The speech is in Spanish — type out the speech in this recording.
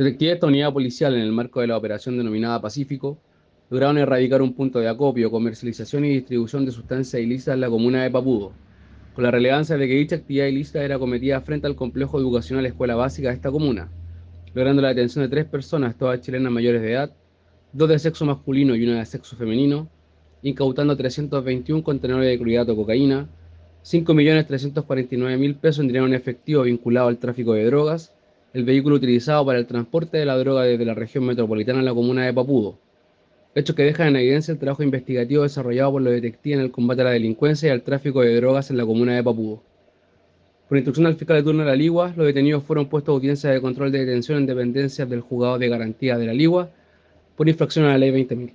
Detectives de esta unidad policial, en el marco de la operación denominada Pacífico, lograron erradicar un punto de acopio, comercialización y distribución de sustancias ilícitas en la comuna de Papudo, con la relevancia de que dicha actividad ilícita era cometida frente al complejo educacional Escuela Básica de esta comuna, logrando la detención de tres personas, todas chilenas mayores de edad, dos de sexo masculino y una de sexo femenino, incautando 321 contenedores de clorhidrato de cocaína, 5.349.000 pesos en dinero en efectivo vinculado al tráfico de drogas, el vehículo utilizado para el transporte de la droga desde la región metropolitana a la comuna de Papudo. Hechos que dejan en evidencia el trabajo investigativo desarrollado por los detectives en el combate a la delincuencia y al tráfico de drogas en la comuna de Papudo. Por instrucción del fiscal de turno de la Ligua, los detenidos fueron puestos a audiencia de control de detención en dependencias del juzgado de garantía de la Ligua por infracción a la ley 20.000.